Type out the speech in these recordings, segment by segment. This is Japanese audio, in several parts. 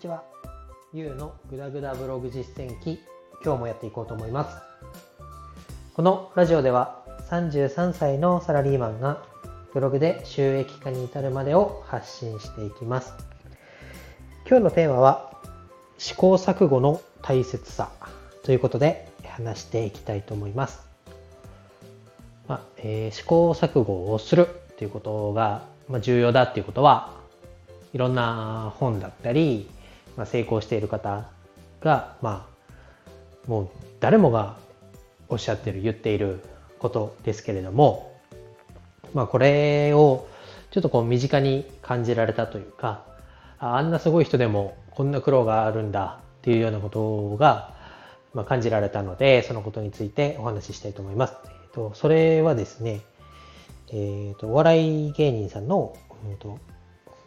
ちは。ゆうのぐだぐだブログ実践記、今日もやっていこうと思います。このラジオでは33歳のサラリーマンがブログで収益化に至るまでを発信していきます。今日のテーマは試行錯誤の大切さということで話していきたいと思います。まあえー、試行錯誤をするということが、まあ、重要だっていうことはいろんな本だったり、まあ、成功している方が、まあ、もう誰もがおっしゃってる言っていることですけれども、まあ、これをちょっとこう身近に感じられたというかあんなすごい人でもこんな苦労があるんだっていうようなことが、ま、感じられたのでそのことについてお話ししたいと思います。えっと、それはですね、えっと、お笑い芸人さんの、えっと、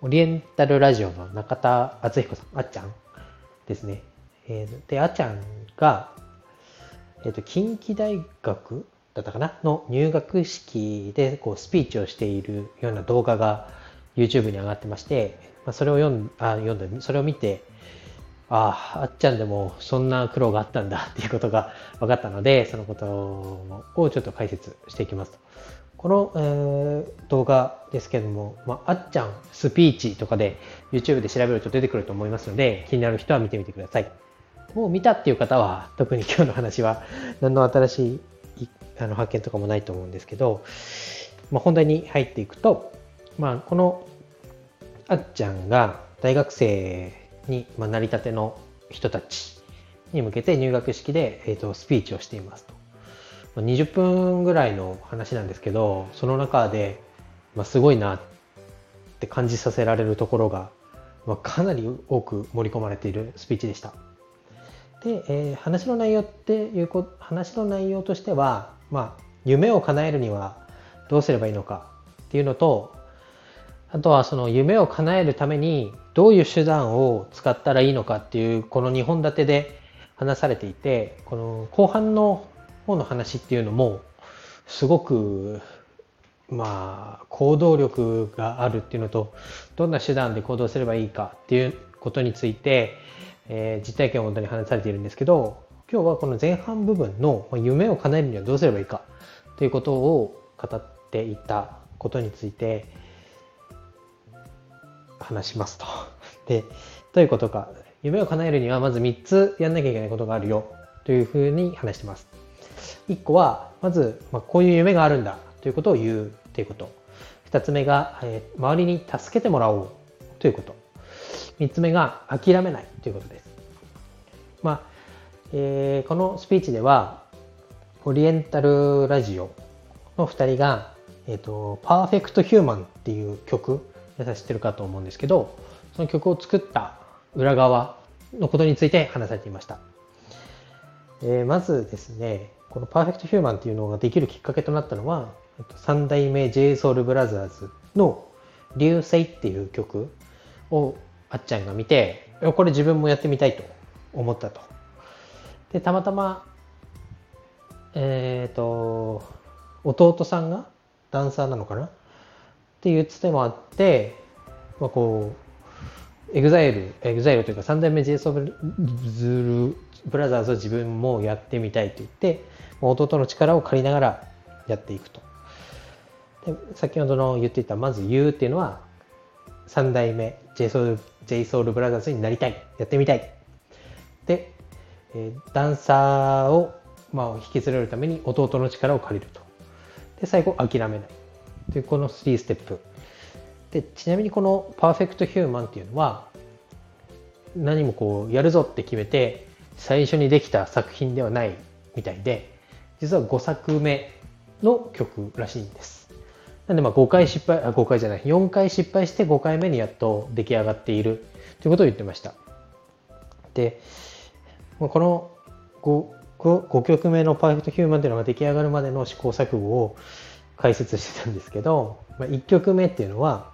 オリエンタルラジオの中田敦彦さん、あっちゃんですね。で、あっちゃんが、えっ、と、近畿大学だったかな？の入学式でこうスピーチをしているような動画が YouTube に上がってまして、まあ、それを読んあ読んだ、それを見て、ああ、あっちゃんでもそんな苦労があったんだっていうことが分かったので、そのことをちょっと解説していきますと。この、えー、動画ですけども、まあ、あっちゃんスピーチとかで YouTube で調べると出てくると思いますので、気になる人は見てみてください。もう見たっていう方は、特に今日の話は何の新しいあの発見とかもないと思うんですけど、まあ、本題に入っていくと、まあ、このあっちゃんが大学生に、まあ、なりたての人たちに向けて入学式で、えーとスピーチをしていますと。20分ぐらいの話なんですけどその中で、まあ、すごいなって感じさせられるところが、まあ、かなり多く盛り込まれているスピーチでした。で、えー、話の内容っていうこ話の内容としては、まあ、夢を叶えるにはどうすればいいのかっていうのとあとはその夢を叶えるためにどういう手段を使ったらいいのかっていうこの2本立てで話されていてこの後半の方の話っていうのもすごくまあ行動力があるっていうのとどんな手段で行動すればいいかっていうことについて、えー、実体験をもとに話されているんですけど今日はこの前半部分の夢を叶えるにはどうすればいいかということを語っていたことについて話しますと。でどういうことか夢を叶えるにはまず3つやんなきゃいけないことがあるよというふうに話してます。1個は、まず、まあ、こういう夢があるんだということを言うということ。2つ目が、えー、周りに助けてもらおうということ。3つ目が、諦めないということです。まあ、えー、このスピーチでは、オリエンタルラジオの2人が、えっ、ー、と、パーフェクトヒューマンっていう曲、皆さん知ってるかと思うんですけど、その曲を作った裏側のことについて話されていました。えー、まずですね、このパーフェクトヒューマンっていうのができるきっかけとなったのは、三代目 JSOULBROTHERS の流星っていう曲をあっちゃんが見て、これ自分もやってみたいと思ったと。で、たまたま、えっ、ー、と、弟さんがダンサーなのかな？っていうつてもあって、まあ、こう、エグザイル、エグザイルというか三代目 JSOULBROTHERS を自分もやってみたいと言って、弟の力を借りながらやっていくと。で先ほどの言っていたまず「言う」っていうのは3代目 JSOULBROTHERS になりたいやってみたい。で、えー、ダンサーを、まあ、引き連れるために弟の力を借りると。で最後諦めない。というこの3ステップ。でちなみにこのパーフェクトヒューマンっていうのは何もこうやるぞって決めて最初にできた作品ではないみたいで実は5作目の曲らしいんです。なんでまあ5回失敗、あ、5回じゃない、4回失敗して5回目にやっと出来上がっているということを言ってました。で、この 5, 5曲目のパーフェクトヒューマンというのが出来上がるまでの試行錯誤を解説してたんですけど、まあ、1曲目っていうのは、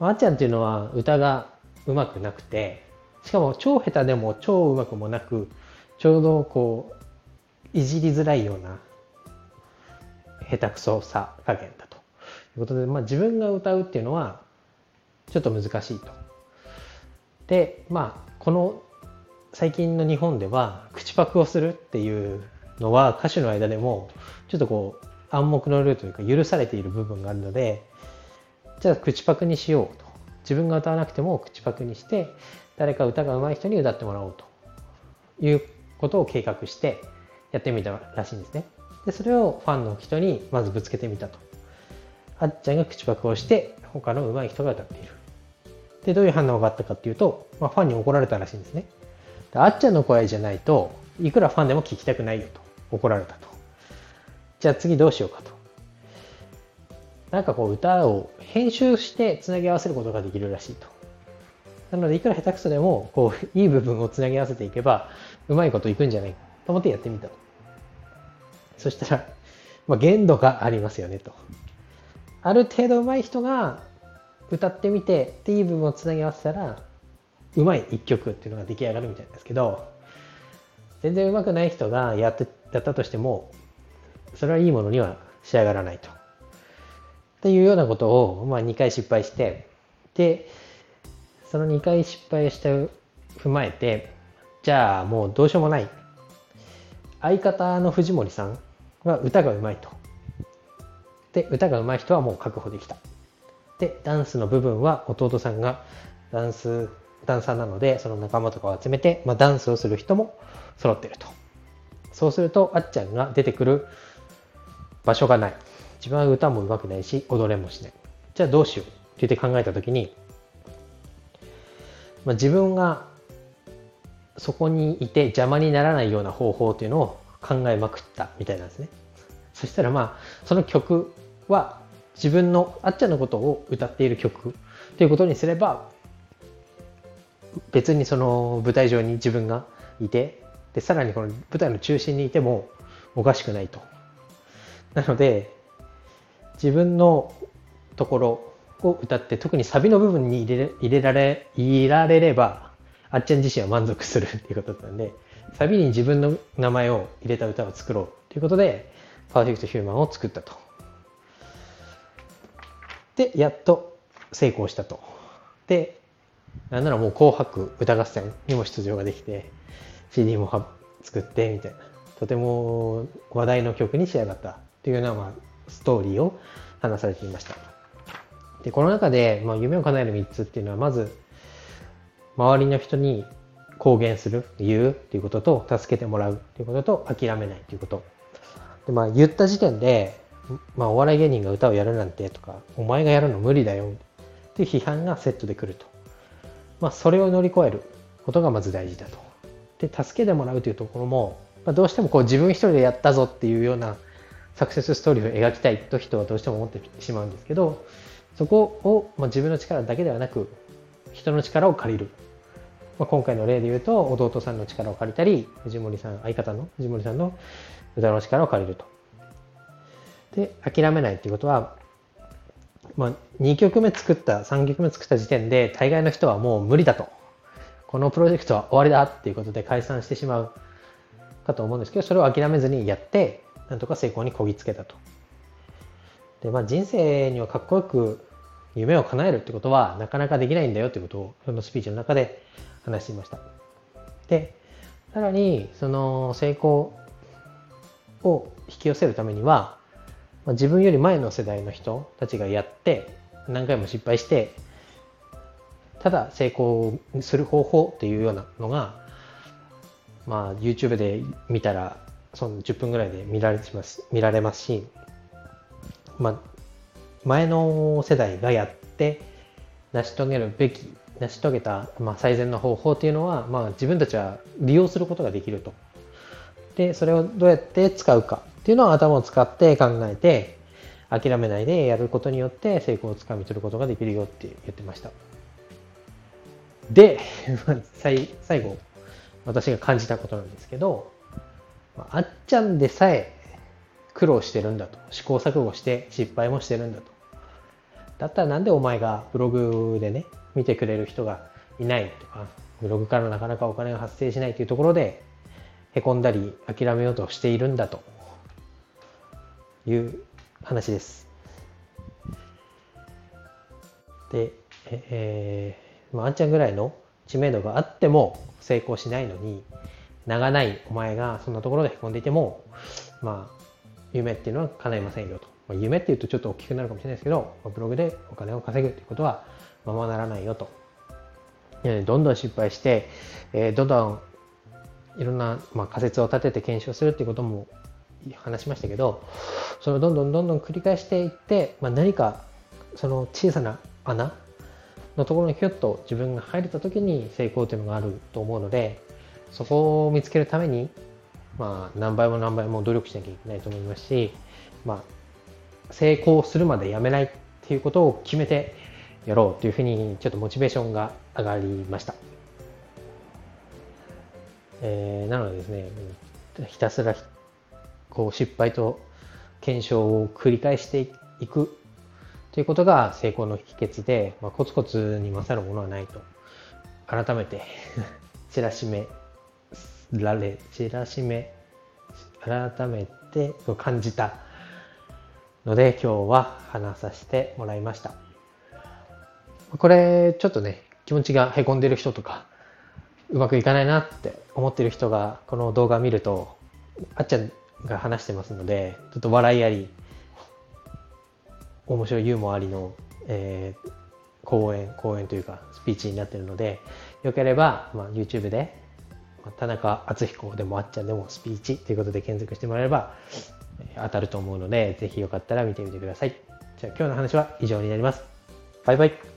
あっちゃんっていうのは歌がうまくなくて、しかも超下手でも超うまくもなく、ちょうどこう、いじりづらいような下手くそさ加減だということで、まあ、自分が歌うっていうのはちょっと難しいと。でまあこの最近の日本では口パクをするっていうのは歌手の間でもちょっとこう暗黙のルールというか許されている部分があるのでじゃあ口パクにしようと自分が歌わなくても口パクにして誰か歌が上手い人に歌ってもらおうと。いうことを計画してやってみたらしいんですね。でそれをファンの人にまずぶつけてみたと。あっちゃんが口パクをして他の上手い人が歌っている。でどういう反応があったかっていうと、まあ、ファンに怒られたらしいんですね。あっちゃんの声じゃないといくらファンでも聞きたくないよと。怒られたと。じゃあ次どうしようかと。なんかこう歌を編集してつなぎ合わせることができるらしいと。なのでいくら下手くそでもこういい部分をつなぎ合わせていけばうまいこといくんじゃないかと思ってやってみたとそしたら、まあ、限度がありますよねとある程度上手い人が歌ってみてっていい部分をつなぎ合わせたらうまい一曲っていうのが出来上がるみたいですけど全然うまくない人がやってやったとしてもそれはいいものには仕上がらないと。っていうようなことを、まあ、2回失敗してでその2回失敗した踏まえてじゃあもうどうしようもない相方の藤森さんは歌がうまいと。で歌がうまい人はもう確保できた。でダンスの部分は弟さんがダンスダンサーなのでその仲間とかを集めて、まあ、ダンスをする人も揃ってるとそうするとあっちゃんが出てくる場所がない自分は歌も上手くないし踊れもしないじゃあどうしようって言って考えた時に、まあ、自分がそこにいて邪魔にならないような方法っていうのを考えまくったみたいなんですね。そしたらまあその曲は自分のあっちゃんのことを歌っている曲ということにすれば別にその舞台上に自分がいてでさらにこの舞台の中心にいてもおかしくないと。なので自分のところを歌って特にサビの部分に入れ入れられいられればあっちゃん自身は満足するっていうことだったんでサビに自分の名前を入れた歌を作ろうということでパーフェクトヒューマンを作ったと。でやっと成功したと。でなんならもう紅白歌合戦にも出場ができて CD も作ってみたいなとても話題の曲に仕上がったっていうような、まあ、ストーリーを話されていました。でこの中で、まあ、夢を叶える3つっていうのはまず周りの人に公言する言うっていうことと助けてもらうっていうことと諦めないっていうことでまあ言った時点で、まあ、お笑い芸人が歌をやるなんてとかお前がやるの無理だよっていう批判がセットでくるとまあ、それを乗り越えることがまず大事だと。で助けてもらうというところも、まあ、どうしてもこう自分一人でやったぞっていうようなサクセスストーリーを描きたいと人はどうしても思ってしまうんですけどそこを、まあ、自分の力だけではなく人の力を借りる、まあ、今回の例で言うと弟さんの力を借りたり藤森さん相方の藤森さんの歌の力を借りると。で諦めないっていうことはまあ、2曲目作った3曲目作った時点で大概の人はもう無理だと。このプロジェクトは終わりだっていうことで解散してしまうかと思うんですけどそれを諦めずにやってなんとか成功にこぎつけたと。で、まあ、人生にはかっこよく夢を叶えるってことはなかなかできないんだよってことをそのスピーチの中で話していました。でさらにその成功を引き寄せるためにはまあ、自分より前の世代の人たちがやって何回も失敗してただ成功する方法っていうようなのが、まあ、YouTube で見たらその10分ぐらいで見られます見られますし、まあ、前の世代がやって成し遂げるべき成し遂げた、まあ、最善の方法っていうのは、まあ、自分たちは利用することができると。でそれをどうやって使うかっていうのを頭を使って考えて諦めないでやることによって成功をつかみ取ることができるよって言ってましたで 最後私が感じたことなんですけどあっちゃんでさえ苦労してるんだと。試行錯誤して失敗もしてるんだと。だったらなんでお前がブログでね見てくれる人がいないとかブログからなかなかお金が発生しないというところでへこんだり諦めようとしているんだと。いう話です。で、えー、まあ、あんちゃんぐらいの知名度があっても成功しないのに名がないお前がそんなところでへこんでいてもまあ夢っていうのは叶いませんよと、まあ、夢っていうとちょっと大きくなるかもしれないですけどまあブログでお金を稼ぐっていうことはままならないよと。どんどん失敗して、えー、どんどんいろんな、まあ、仮説を立てて検証するっていうことも話しましたけどそのどんどんどんどん繰り返していって、まあ、何かその小さな穴のところにひょっと自分が入れた時に成功というのがあると思うのでそこを見つけるために、まあ、何倍も何倍も努力しなきゃいけないと思いますし、まあ、成功するまでやめないっていうことを決めてやろうというふうにちょっとモチベーションが上がりました。えー、なのでですね、ひたすらこう失敗と検証を繰り返していくということが成功の秘訣で、まあ、コツコツに勝るものはないと改めて知らしめられ知らしめ改めて感じたので今日は話させてもらいました。これちょっとね気持ちがへこんでる人とかうまくいかないなって思ってる人がこの動画を見るとあっちゃんが話してますのでちょっと笑いあり面白いユーモアありの、えー、講演講演というかスピーチになってるのでよければ、まあ、YouTube で田中敦彦でもあっちゃんでもスピーチということで検索してもらえれば当たると思うので、ぜひよかったら見てみてください。じゃあ今日の話は以上になります。バイバイ。